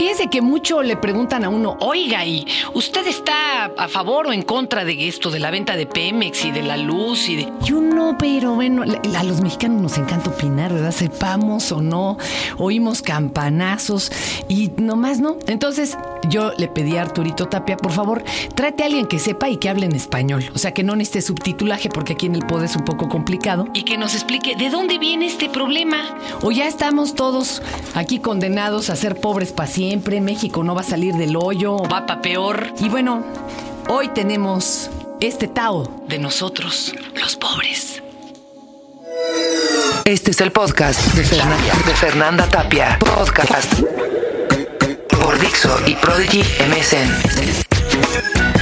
Fíjese que mucho le preguntan a uno, oiga, ¿y usted está a favor o en contra de esto, de la venta de Pemex y de la luz y de... Yo no, pero bueno, a los mexicanos nos encanta opinar, ¿verdad? Sepamos o no, oímos campanazos y nomás no. Entonces yo le pedí a Arturito Tapia, por favor, trate a alguien que sepa y que hable en español. O sea, que no necesite subtitulaje porque aquí en el pod es un poco complicado. Y que nos explique de dónde viene este problema. O ya estamos todos aquí condenados a ser pobres para siempre. México no va a salir del hoyo va para peor. Y bueno, hoy tenemos este Tao de nosotros, los pobres. Este es el podcast de Fernanda, de Fernanda Tapia. Podcast por Dixo y Prodigy MSN.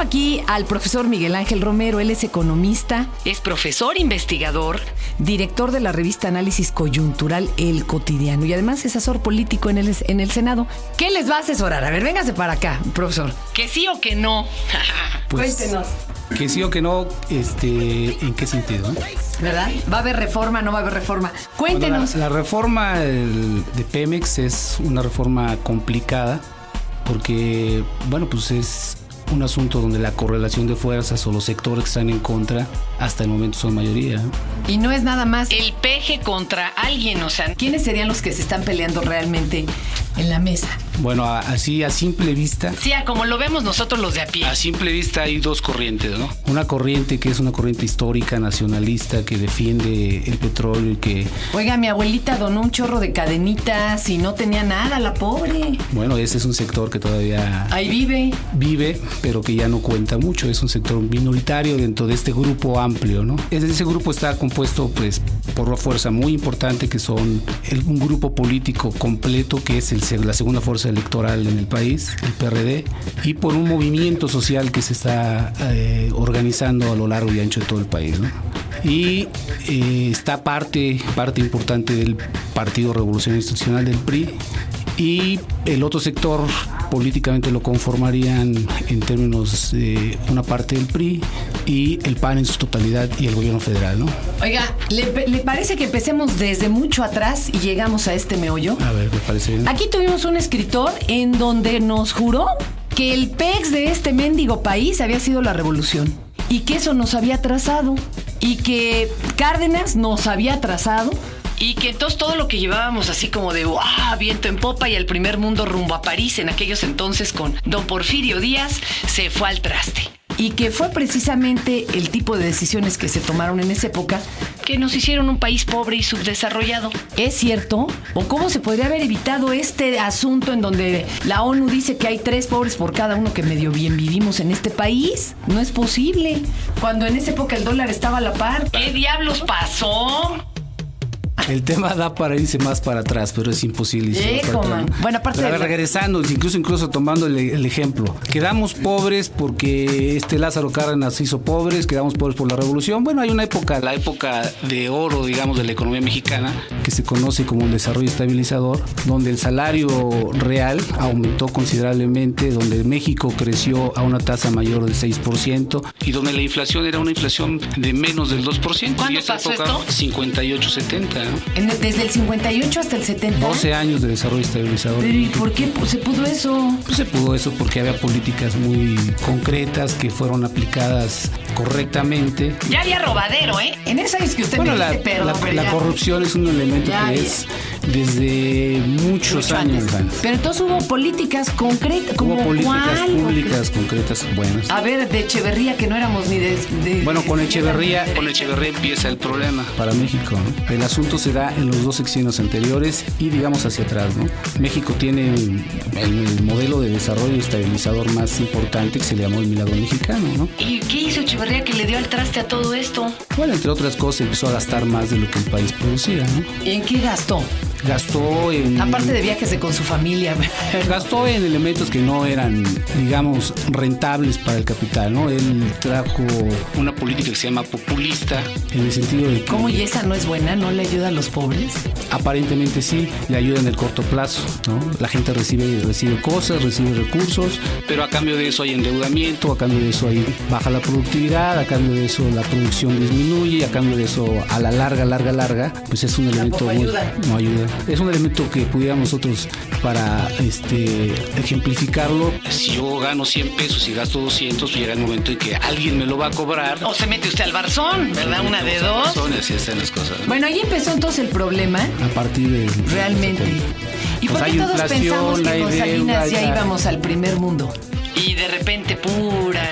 Aquí al profesor Miguel Ángel Romero, él es economista, es profesor investigador, director de la revista Análisis Coyuntural El Cotidiano y además es asesor político en el, en el Senado. ¿Qué les va a asesorar? A ver, véngase para acá, profesor. ¿Que sí o que no? Pues, Cuéntenos. Que sí o que no, este, ¿en qué sentido? ¿Verdad? ¿Va a haber reforma no va a haber reforma? Cuéntenos. Bueno, la, la, reforma de Pemex es una reforma complicada porque, bueno, pues es un asunto donde la correlación de fuerzas o los sectores que están en contra hasta el momento son mayoría. Y no es nada más el peje contra alguien, o sea, ¿quiénes serían los que se están peleando realmente en la mesa? Bueno, así a simple vista. Sí, a como lo vemos nosotros los de a pie. A simple vista hay dos corrientes, ¿no? Una corriente que es una corriente histórica, nacionalista, que defiende el petróleo y que... Oiga, mi abuelita donó un chorro de cadenitas y no tenía nada, la pobre. Bueno, ese es un sector que todavía... Ahí vive. Vive, pero que ya no cuenta mucho. Es un sector minoritario dentro de este grupo amplio, ¿no? Ese grupo está compuesto, pues, por una fuerza muy importante que son el, un grupo político completo que es el, la segunda fuerza electoral en el país, el PRD, y por un movimiento social que se está eh, organizando a lo largo y ancho de todo el país. ¿no? Y eh, está parte, parte importante del Partido Revolución Institucional del PRI, y el otro sector políticamente lo conformarían en términos de una parte del PRI y el PAN en su totalidad y el gobierno federal, ¿no? Oiga, ¿le, ¿le, parece que empecemos desde mucho atrás y llegamos a este meollo? A ver, me parece bien. Aquí tuvimos un escritor en donde nos juró que el PEX de este mendigo país había sido la revolución y que eso nos había trazado y que Cárdenas nos había trazado y que entonces todo lo que llevábamos así como de ¡ah! viento en popa y el primer mundo rumbo a París en aquellos entonces con don Porfirio Díaz se fue al traste. Y que fue precisamente el tipo de decisiones que se tomaron en esa época que nos hicieron un país pobre y subdesarrollado. ¿Es cierto? ¿O cómo se podría haber evitado este asunto en donde la ONU dice que hay tres pobres por cada uno que medio bien vivimos en este país? No es posible. Cuando en esa época el dólar estaba a la par. ¿Qué diablos pasó? El tema da para irse más para atrás, pero es imposible. Hijo, man. Bueno, aparte pero de regresando, incluso incluso tomando el, el, ejemplo, quedamos pobres porque este Lázaro Cárdenas hizo pobres, quedamos pobres por la revolución. Bueno, hay una época, la época de oro, digamos, de la economía mexicana, que se conoce como el desarrollo estabilizador, donde el salario real aumentó considerablemente, donde México creció a una tasa mayor del 6% y donde la inflación era una inflación de menos del 2%. ¿Cuándo y pasó época, esto? 58, 70. ¿no? En- Desde el 58 hasta el 70. 12 años de desarrollo estabilizador. Pero ¿y por qué se pudo eso? Pues se pudo eso porque había políticas muy concretas que fueron aplicadas correctamente. Ya había robadero, ¿eh? En esos años que usted Bueno, me la, dice, pero, la- pero la corrupción es un elemento Ya, que ya. es desde muchos mucho años. antes. antes. Pero entonces hubo políticas concretas, como Hubo políticas cuál? públicas concretas buenas. A ver, de Echeverría, que no éramos ni de... de- Bueno, con de- Echeverría, con Echeverría empieza el problema para México. ¿no? El asunto se da en los dos sexenios anteriores y digamos hacia atrás. ¿no? México tiene el, el modelo de desarrollo estabilizador más importante que se le llamó el milagro mexicano. ¿no? ¿Y qué hizo Echeverría que le dio al traste a todo esto? Bueno, entre otras cosas, empezó a gastar más de lo que el país producía, ¿no? ¿Y en qué gastó? Gastó en... Aparte de viajes de con su familia. Gastó en elementos que no eran, digamos, rentables para el capital, ¿no? Él trajo una política que se llama populista, en el sentido de que ¿Cómo y esa no es buena? ¿No le ayuda a los pobres? aparentemente sí, le ayuda en el corto plazo, ¿no? La gente recibe, recibe cosas, recibe recursos, pero a cambio de eso hay endeudamiento, a cambio de eso hay baja la productividad, a cambio de eso la producción disminuye, a cambio de eso a la larga, larga, larga, pues es un elemento muy- ayuda. no ayuda. Es un elemento que pudiéramos nosotros para este, ejemplificarlo. Si yo gano 100 pesos y gasto 200, llega el momento en que alguien me lo va a cobrar. O se mete usted al barzón, ¿verdad? Una de dos. Son así están las cosas. Bueno, ahí empezó entonces el problema. A partir de... Realmente. ¿Y Pues por qué todos pensamos que con Salinas ya ya- íbamos al primer mundo? Y de repente, pura,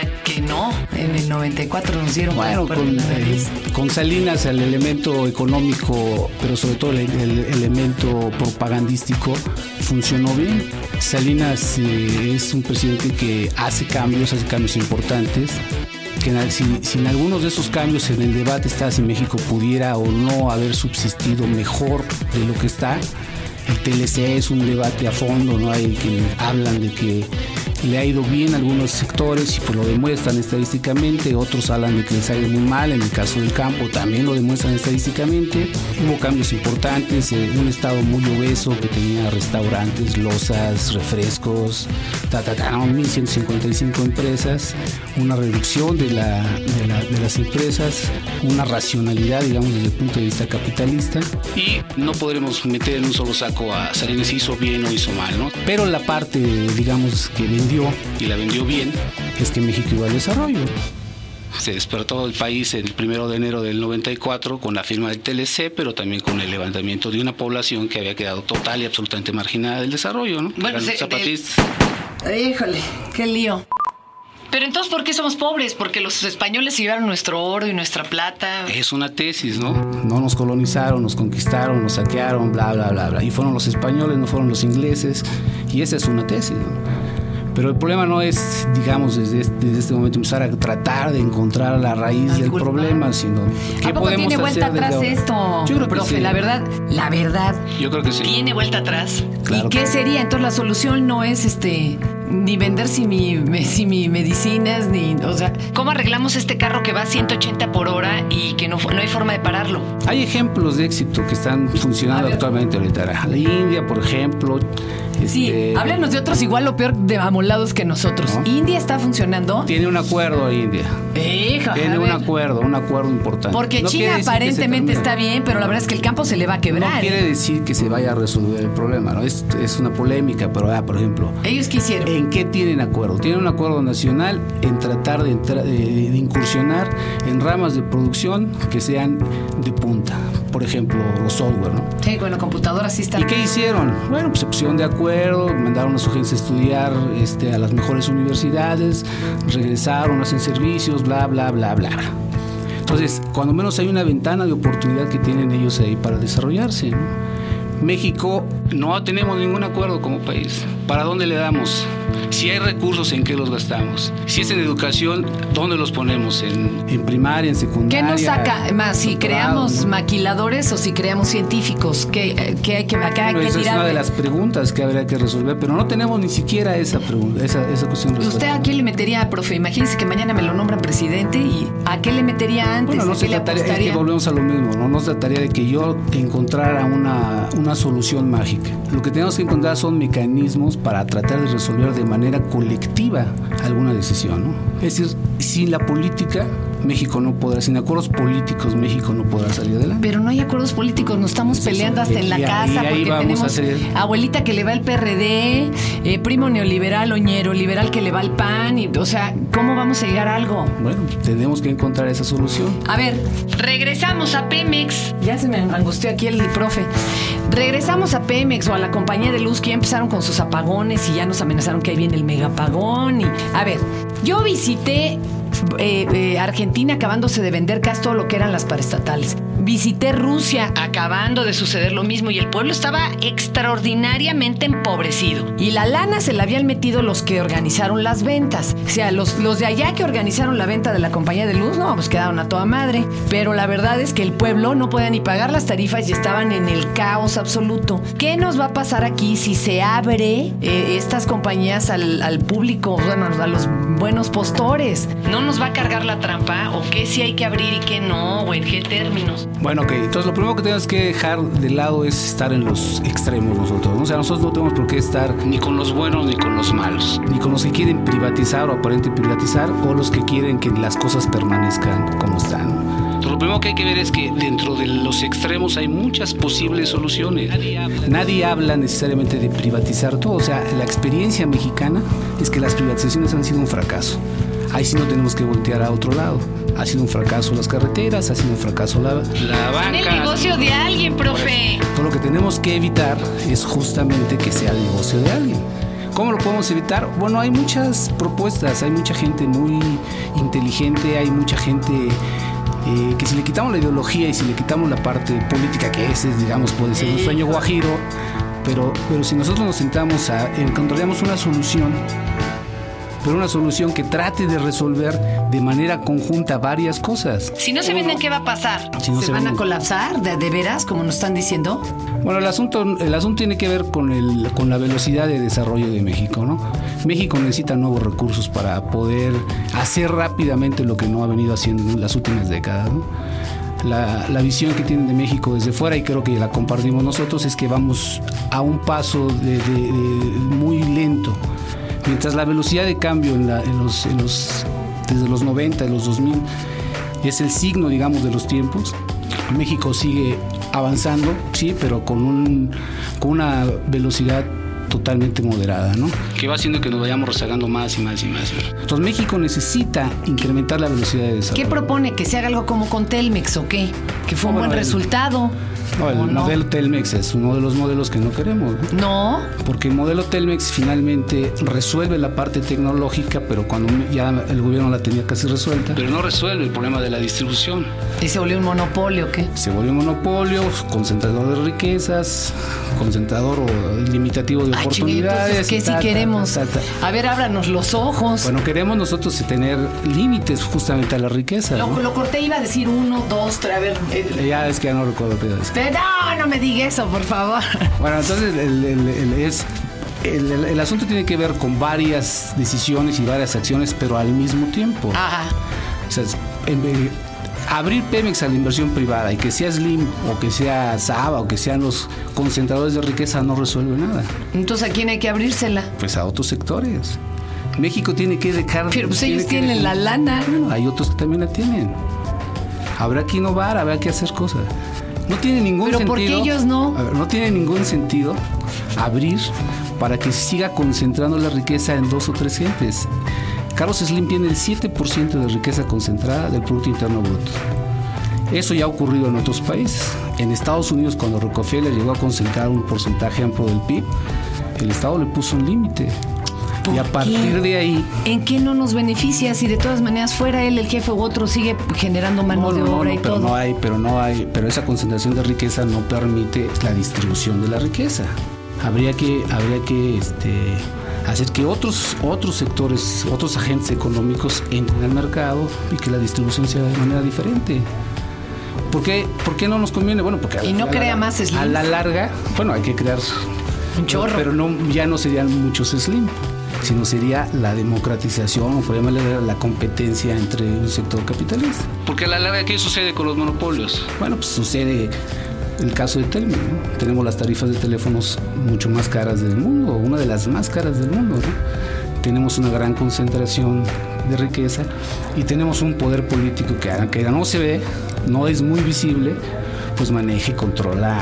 no. En el 94 nos dieron Bueno, con, eh, con Salinas el elemento económico, pero sobre todo el, el elemento propagandístico funcionó bien. Salinas eh, es un presidente que hace cambios, hace cambios importantes. Que na- si, si en algunos de esos cambios en el debate está si México pudiera o no haber subsistido mejor de lo que está, el TLC es un debate a fondo, ¿no? Hay quienes hablan de que le ha ido bien a algunos sectores y pues lo demuestran estadísticamente, otros hablan de que les ha ido muy mal, en el caso del campo también lo demuestran estadísticamente. Hubo cambios importantes, eh, un estado muy obeso que tenía restaurantes, losas, refrescos, ta, ta, ta, 1.155 empresas, una reducción de, la, de, la- de las empresas, una racionalidad, digamos, desde el punto de vista capitalista. Y no podremos meter en un solo saco a Salinas hizo bien o hizo mal, ¿no? Pero la parte, digamos, que vendió, y la vendió bien, es que México iba al desarrollo. Se despertó el país el primero de enero del 94 con la firma del TLC, pero también con el levantamiento de una población que había quedado total y absolutamente marginada del desarrollo, ¿no? Bueno, se- zapatistas. Híjole, qué lío. Pero entonces, ¿por qué somos pobres? Porque los españoles se llevaron nuestro oro y nuestra plata. Es una tesis, ¿no? No nos colonizaron, nos conquistaron, nos saquearon, bla, bla, bla, bla. Y fueron los españoles, no fueron los ingleses. Y esa es una tesis, ¿no? Pero el problema no es, digamos, desde este, desde este momento empezar a tratar de encontrar la raíz del problema, sino ¿A poco tiene vuelta hacer desde atrás ahora? esto, Yo creo que profe? sí. La verdad, la verdad. Yo creo que sí. Tiene vuelta atrás. Claro ¿Y qué sería? Entonces la solución no es este ni vender si mi, me- si mi medicinas, ni. O sea, ¿cómo arreglamos este carro que va a 180 por hora y que no, no hay forma de pararlo? Hay ejemplos de éxito que están funcionando actualmente ahorita. La India, por ejemplo. Sí, este, háblanos de otros igual o peor de amolados que nosotros. ¿No? ¿India está funcionando? Tiene un acuerdo India. Hija, Tiene a un acuerdo, un acuerdo importante. Porque No China aparentemente está bien, pero la verdad es que el campo se le va a quebrar. No quiere ¿eh? decir que se vaya a resolver el problema, ¿no? Es, es una polémica, pero ah, por ejemplo, Ellos quisieron. ¿en qué tienen acuerdo? Tienen un acuerdo nacional en tratar de, entra- de- de incursionar en ramas de producción que sean de punta. Por ejemplo, los software, ¿no? Sí, bueno, computadoras sí están. ¿Y qué hicieron? Bueno, pues se pusieron de acuerdo, mandaron a su gente a estudiar este, a las mejores universidades, regresaron, hacen servicios, bla, bla, bla, bla. Entonces, cuando menos hay una ventana de oportunidad que tienen ellos ahí para desarrollarse. México no tenemos ningún acuerdo como país. ¿Para dónde le damos? Si hay recursos, ¿en qué los gastamos? Si es en educación, ¿dónde los ponemos? ¿En, en primaria, en ¿Qué secundaria? nos saca más? Si creamos maquiladores o si creamos científicos. ¿Qué, qué hay que, acá hay Bueno, que esa es una de las preguntas que habría que resolver, pero no tenemos ni siquiera esa pregunta, esa, esa cuestión ¿Usted resuelta. a qué le metería, profe? Imagínese que mañana me lo nombran presidente y ¿a qué le metería antes? Bueno, no ¿A se qué trataría, es que volvemos a lo mismo, ¿no? No se trataría de que yo encontrara una, una solución mágica. Lo que tenemos que encontrar son mecanismos para tratar de resolver de manera colectiva alguna decisión. Es decir, sin la política, México no podrá, sin acuerdos políticos, México no podrá salir adelante. Pero no hay acuerdos políticos, nos estamos Pues peleando hasta en la casa porque tenemos hacer- abuelita que le va al PRD, eh, primo neoliberal, oñero liberal que le va al PAN, y, o sea, ¿cómo vamos a llegar a algo? Bueno, tenemos que encontrar esa solución. A ver, regresamos a Pemex. Ya se me angustió aquí el profe. Regresamos a Pemex o a la compañía de luz que ya empezaron con sus apagones y ya nos amenazaron que ahí viene el megapagón. Y, a ver, yo visité eh, eh, Argentina acabándose de vender casi todo lo que eran las paraestatales. Visité Rusia acabando de suceder lo mismo y el pueblo estaba extraordinariamente empobrecido. Y la lana se la habían metido los que organizaron las ventas. O sea, los, los de allá que organizaron la venta de la compañía de luz, no, pues quedaron a toda madre. Pero la verdad es que el pueblo no podía ni pagar las tarifas y estaban en el caos absoluto. ¿Qué nos va a pasar aquí si se abre eh, estas compañías al, al público, bueno, a los buenos postores? ¿No nos va a cargar la trampa? ¿O qué sí hay que abrir y qué no? ¿O en qué términos? Bueno, ok. Entonces, lo primero que tenemos que dejar de lado es estar en los extremos nosotros. ¿no? O sea, nosotros no tenemos por qué estar ni con los buenos ni con los malos. Ni con los que quieren privatizar o aparente privatizar o los que quieren que las cosas permanezcan como están. ¿no? Lo primero que hay que ver es que dentro de los extremos hay muchas posibles soluciones. Nadie habla, necesariamente de privatizar todo. O sea, la experiencia mexicana es que las privatizaciones han sido un fracaso. Ahí sí no tenemos que voltear a otro lado. Ha sido un fracaso las carreteras, ha sido un fracaso la, la banca. En el negocio de alguien, profe. Todo lo que tenemos que evitar es justamente que sea el negocio de alguien. ¿Cómo lo podemos evitar? Bueno, hay muchas propuestas, hay mucha gente muy inteligente, hay mucha gente eh, que si le quitamos la ideología y si le quitamos la parte política, que ese, digamos, puede ser un sueño guajiro, pero, pero si nosotros nos sentamos a encontraríamos una solución pero una solución que trate de resolver de manera conjunta varias cosas. Si no se venden, ¿qué va a pasar? Si no ¿Se, se van a colapsar de, de veras, como nos están diciendo? Bueno, el asunto, el asunto tiene que ver con, el, con la velocidad de desarrollo de México, ¿no? México necesita nuevos recursos para poder hacer rápidamente lo que no ha venido haciendo en las últimas décadas, ¿no? La, la visión que tienen de México desde fuera, y creo que la compartimos nosotros, es que vamos a un paso de- de- de muy lento. Mientras la velocidad de cambio en, los, desde los 90, los 2000, es el signo, digamos, de los tiempos. México sigue avanzando, sí, pero con, con una velocidad totalmente moderada, ¿no? Que va haciendo que nos vayamos rezagando más y más y más. Entonces México necesita incrementar la velocidad de desarrollo. ¿Qué propone? ¿Que se haga algo como con Telmex o qué? ¿Que fue un buen resultado? No, ¿O el modelo Telmex es uno de los modelos que no queremos. ¿no? No. Porque el modelo Telmex finalmente resuelve la parte tecnológica, pero cuando ya el gobierno la tenía casi resuelta. Pero no resuelve el problema de la distribución. ¿Y se volvió un monopolio o qué? Se vuelve monopolio, concentrador de riquezas, concentrador o limitativo de Ay, oportunidades. es que y si ta, queremos. A ver, ábranos los ojos. Bueno, queremos nosotros tener límites justamente a la riqueza. lo, ¿no? lo corté, iba a decir uno, dos, tres, a ver. eh, Ya es que ya no recuerdo qué decir. No, no me diga eso, por favor. Bueno, entonces el, es, el, el- el asunto tiene que ver con varias decisiones y varias acciones, pero al mismo tiempo. Ajá. O sea, es- en vez- abrir Pemex a la inversión privada y que sea Slim o que sea Saba o que sean los concentradores de riqueza no resuelve nada. Entonces, ¿a quién hay que abrírsela? Pues a otros sectores. México tiene que dejar. Pero pues tiene ellos tienen dejar- la lana. Bueno, hay otros que también la tienen. Habrá que innovar, habrá que hacer cosas. No tiene ningún Pero sentido. ¿por qué ellos no? A ver, no tiene ningún sentido abrir para que siga concentrando la riqueza en dos o tres gentes. Carlos Slim tiene el 7% de riqueza concentrada del Producto Interno Bruto. Eso ya ha ocurrido en otros países. En Estados Unidos, cuando Rockefeller llegó a concentrar un porcentaje amplio del PIB, el Estado le puso un límite. Y a ¿Por partir qué? de ahí, ¿En qué no nos beneficia si de todas maneras fuera él el jefe u otro sigue generando mano No, de no, no, obra no, y pero todo? no hay, pero no hay, pero esa concentración de riqueza no permite la distribución de la riqueza. Habría que, habría que este, hacer que otros, otros sectores, otros agentes económicos entren al mercado y que la distribución sea de manera diferente. ¿Por qué, por qué no nos conviene? Bueno, porque a Y no la- crea más slims. A la larga, bueno, hay que crear Un chorro. pero no, ya no serían muchos slim, sino sería la democratización o por llamarle la competencia entre un sector capitalista. Porque a la larga, ¿qué sucede con los monopolios? Bueno, pues sucede el caso de Telmex. Tenemos las tarifas de teléfonos mucho más caras del mundo, una de las más caras del mundo. ¿no? Tenemos una gran concentración de riqueza y tenemos un poder político que, aunque no se ve, no es muy visible, pues maneja y controla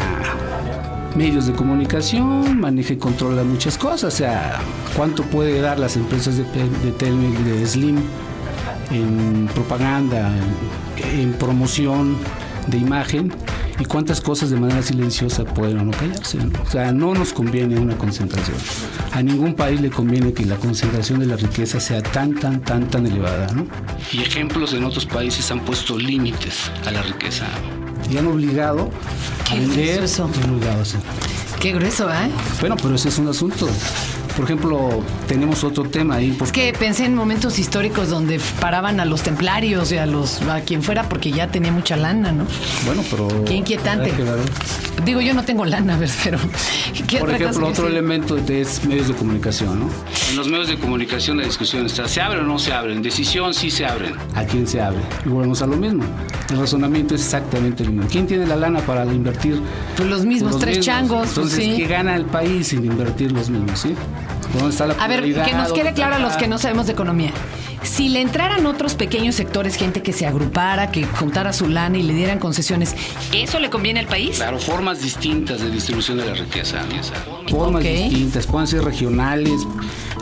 medios de comunicación, maneja y controla muchas cosas. O sea, ¿cuánto puede dar las empresas de, de Telmex, de Slim, en propaganda, en promoción de imagen? ¿Y cuántas cosas de manera silenciosa pueden o no callarse? ¿no? O sea, no nos conviene una concentración. A ningún país le conviene que la concentración de la riqueza sea tan, tan, tan, tan elevada. ¿no? Y ejemplos en otros países han puesto límites a la riqueza. Y han obligado a ¿Qué es vender. eso? han obligado a hacer. Qué grueso, ¿eh? Bueno, pero ese es un asunto. Por ejemplo, tenemos otro tema ahí. Es que pensé en momentos históricos donde paraban a los templarios y a los a quien fuera porque ya tenía mucha lana, ¿no? Bueno, pero. Qué inquietante. Digo, yo no tengo lana, pero ¿qué Por otra ejemplo, cosa? otro Sí. elemento es medios de comunicación, ¿no? En los medios de comunicación la discusión está, ¿se abren o no se abren? Decisión sí se abren. ¿A quién se abre? Y volvemos a lo mismo. El razonamiento es exactamente el mismo. ¿Quién tiene la lana para invertir? Pues los mismos Los tres mismos. changos. pues Entonces, sí. ¿qué gana el país sin invertir los mismos? ¿sí? ¿Dónde está la A ver, que nos quede ¿Dónde claro a los que no sabemos de economía. Si le entraran otros pequeños sectores, gente que se agrupara, que juntara su lana y le dieran concesiones, ¿eso le conviene al país? Claro, formas distintas de distribución de la riqueza. Formas distintas, pueden ser regionales,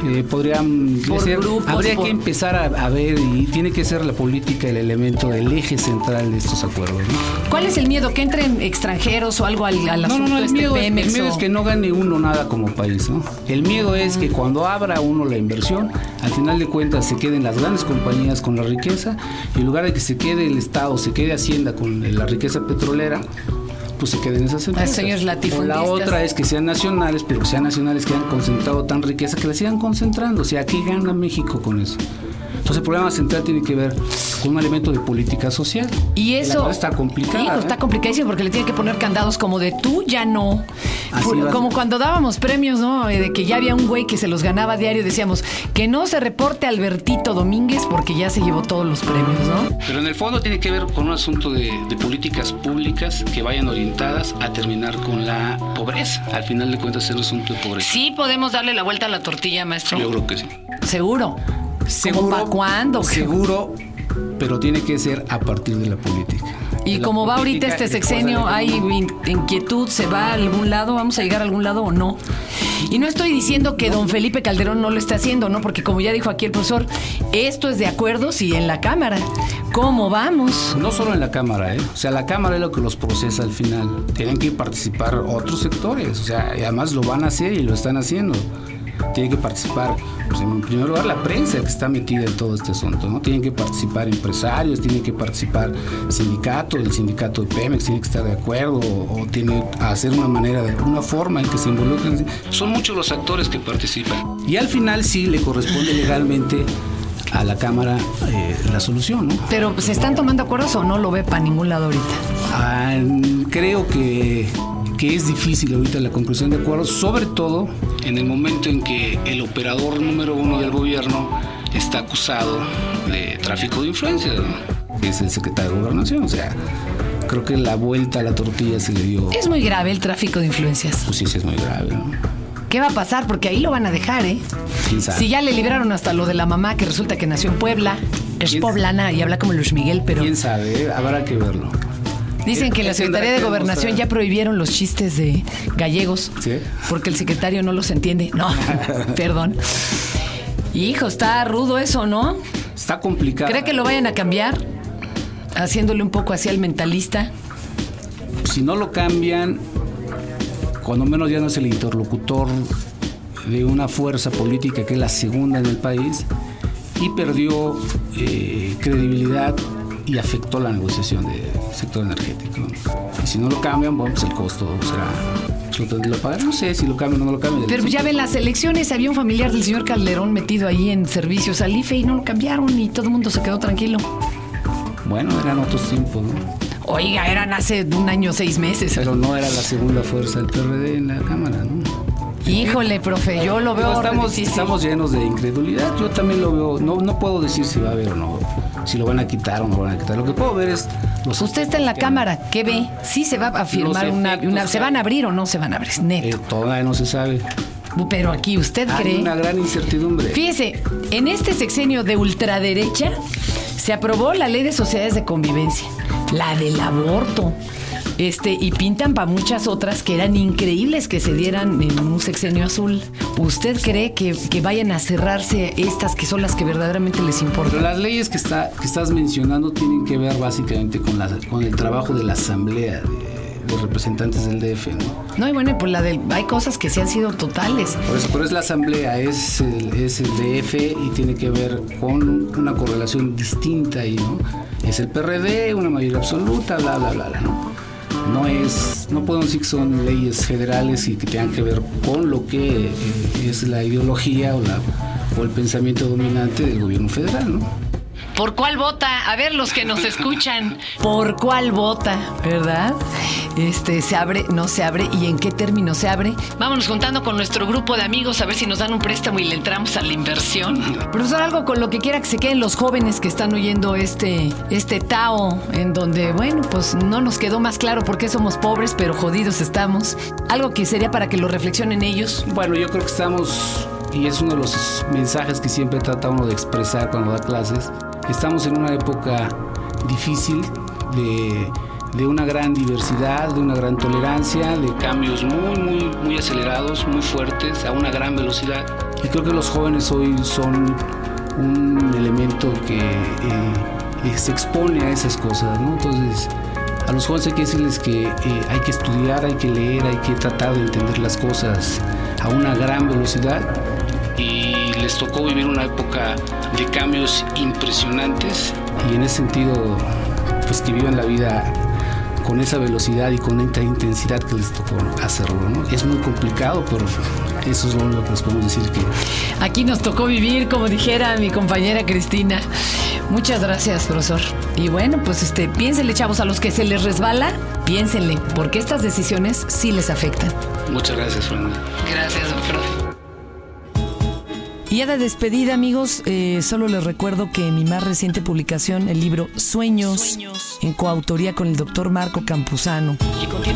eh, podrían grupos, habría por- que empezar a, a ver y tiene que ser la política el elemento del eje central de estos acuerdos. ¿no? ¿Cuál es el miedo? ¿Que entren extranjeros o algo al, al No, asunto no, no, el este miedo, es, el miedo o- es que no gane uno nada como país, ¿no? El miedo es que cuando abra uno la inversión, al final de cuentas se queden las grandes compañías con la riqueza y en lugar de que se quede el Estado, se quede Hacienda con la riqueza petrolera, pues se queden esas empresas. señores o la otra es que sean nacionales, pero que sean nacionales que han concentrado tan riqueza que la sigan concentrando. O sea, ¿qué gana México con eso? Entonces el problema central tiene que ver con un elemento de política social. Y eso está complicada. Hijo, ¿eh? está complicadísimo porque le tiene que poner candados como de tú ya no. Como cuando dábamos premios, ¿no? Eh, De que ya había un güey que se los ganaba a diario. Decíamos que no se reporte Albertito Domínguez porque ya se llevó todos los premios, ¿no? Pero en el fondo tiene que ver con un asunto de, de políticas públicas que vayan orientadas a terminar con la pobreza. Al final de cuentas es un asunto de pobreza. Sí podemos darle la vuelta a la tortilla, maestro. Yo creo que sí. Seguro. ¿Como pa' cuándo? Seguro, pero tiene que ser a partir de la política. Y la como va ahorita este sexenio, hay in- inquietud, se va a algún lado, vamos a llegar a algún lado o no. Y no estoy diciendo que don Felipe Calderón no lo esté haciendo, ¿no? Porque como ya dijo aquí el profesor, esto es de acuerdos y en la Cámara. ¿Cómo vamos? No solo en la Cámara, ¿eh? O sea, la Cámara es lo que los procesa al final. Tienen que participar otros sectores, o sea, y además lo van a hacer y lo están haciendo. Tiene que participar, pues, en primer lugar, la prensa que está metida en todo este asunto, ¿no? Tienen que participar empresarios, tienen que participar sindicatos, el sindicato de Pemex tiene que estar de acuerdo o, o tiene que hacer una manera, de, una forma en que se involucren. Son muchos los actores que participan. Y al final sí le corresponde legalmente a la Cámara eh, la solución, ¿no? Pero ¿se están tomando acuerdos o no lo ve para ningún lado ahorita? Ah, creo que, que es difícil ahorita la conclusión de acuerdos, sobre todo en el momento en que el operador número uno del gobierno está acusado de tráfico de influencias, ¿no? es el secretario de Gobernación. O sea, creo que la vuelta a la tortilla se le dio. Es muy grave el tráfico de influencias. Pues sí, sí, es muy grave. ¿no? ¿Qué va a pasar? Porque ahí lo van a dejar, ¿eh? Si ya le libraron hasta lo de la mamá que resulta que nació en Puebla, es ¿Quién- poblana y habla como Luis Miguel, pero ¿Quién sabe? Habrá que verlo. Dicen que en la Secretaría de Gobernación ya prohibieron los chistes de gallegos ¿Sí? porque el secretario no los entiende. No, perdón. Hijo, está rudo eso, ¿no? Está complicado. ¿Cree que lo vayan a cambiar? Haciéndole un poco así al mentalista. si no lo cambian, cuando menos ya no es el interlocutor de una fuerza política que es la segunda en el país y perdió eh, credibilidad y afectó la negociación del sector energético. Y si no lo cambian, bueno, pues el costo será... lo tendrán que pagar. No sé si lo cambian o no lo cambian. Pero ya ven las elecciones, había un familiar del señor Calderón metido ahí en servicios al IFE y no lo cambiaron y todo el mundo se quedó tranquilo. Bueno, eran otros tiempos, ¿no? Oiga, eran hace un año, seis meses. Pero no era la segunda fuerza del PRD en la Cámara, ¿no? Híjole, profe, yo lo veo estamos, estamos llenos de incredulidad. Yo también lo veo. No, no puedo decir si va a haber o no. Si lo van a quitar o no lo van a quitar. Lo que puedo ver es. Los Usted está en la cámara, ¿qué ve? ¿Sí se va a firmar una, ¿Se van a abrir o no se van a abrir? Eh, Neto. todavía no se sabe. Pero aquí, ¿usted Hay cree? una gran incertidumbre. Fíjese, en este sexenio de ultraderecha se aprobó la ley de sociedades de convivencia, la del aborto. Este, y pintan para muchas otras que eran increíbles que se dieran en un sexenio azul. ¿Usted cree que, que vayan a cerrarse estas que son las que verdaderamente les Pero importan? las leyes que, está, que estás mencionando tienen que ver básicamente con, la, con el trabajo de la Asamblea de, de Representantes del DF, ¿no? No, y bueno, pues la del, hay cosas que sí han sido totales. Por eso, pero es la Asamblea, es el, es el DF y tiene que ver con una correlación distinta ahí, ¿no? Es el PRD, una mayoría absoluta, bla, bla, bla, bla, ¿no? No es, no podemos decir que son leyes federales y que tengan que ver con lo que eh, es la ideología o, la, o el pensamiento dominante del gobierno federal, ¿no? ¿Por cuál vota? A ver, los que nos escuchan. ¿Por cuál vota? ¿Verdad? Este, se abre, no se abre y en qué término se abre. Vámonos juntando con nuestro grupo de amigos a ver si nos dan un préstamo y le entramos a la inversión. Profesor, algo con lo que quiera que se queden los jóvenes que están oyendo este, este Tao, en donde, bueno, pues no nos quedó más claro por qué somos pobres, pero jodidos estamos. Algo que sería para que lo reflexionen ellos. Bueno, yo creo que estamos, y es uno de los mensajes que siempre trata uno de expresar cuando da clases, estamos en una época difícil de, una gran diversidad, de una gran tolerancia, de cambios muy, muy, muy acelerados, muy fuertes, a una gran velocidad. Y creo que los jóvenes hoy son un elemento que eh, se expone a esas cosas, ¿no? Entonces, a los jóvenes hay que decirles que eh, hay que estudiar, hay que leer, hay que tratar de entender las cosas a una gran velocidad. Y les tocó vivir una época de cambios impresionantes y en ese sentido, pues que vivan la vida con esa velocidad y con esa intensidad que les tocó hacerlo. ¿no? Es muy complicado, pero eso es lo único que les podemos decir que... Aquí nos tocó vivir, como dijera mi compañera Cristina. Muchas gracias, profesor. Y bueno, pues este, piénsenle, chavos, a los que se les resbala, piénsenle, porque estas decisiones sí les afectan. Muchas gracias, Fernanda. Gracias, profe. Y ya de despedida, amigos, eh, solo les recuerdo que mi más reciente publicación, el libro Sueños, en coautoría con el doctor Marco Campuzano,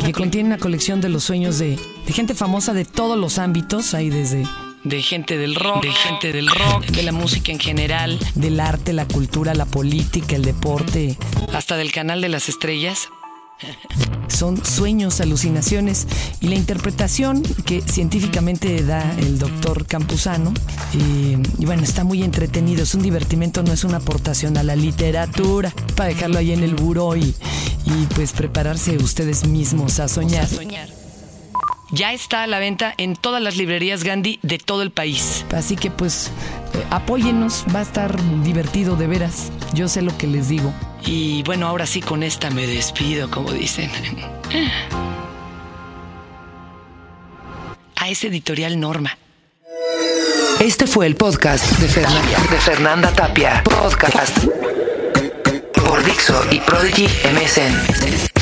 que contiene una colección de los sueños de, de gente famosa de todos los ámbitos, ahí desde de gente del rock, de gente del rock, de la música en general, del arte, la cultura, la política, el deporte, hasta del canal de las estrellas. Son sueños, alucinaciones y la interpretación que científicamente da el doctor Campuzano. Y, y, bueno, está muy entretenido, es un divertimento, no es una aportación a la literatura, para dejarlo ahí en el buró y, y pues prepararse ustedes mismos a soñar. Ya está a la venta en todas las librerías Gandhi de todo el país. Así que pues eh, apóyennos, va a estar divertido de veras. Yo sé lo que les digo. Y bueno, ahora sí con esta me despido, como dicen. A ese editorial Norma. Este fue el podcast de Fernanda, de Fernanda Tapia. Podcast por Dixo y Prodigy MSN.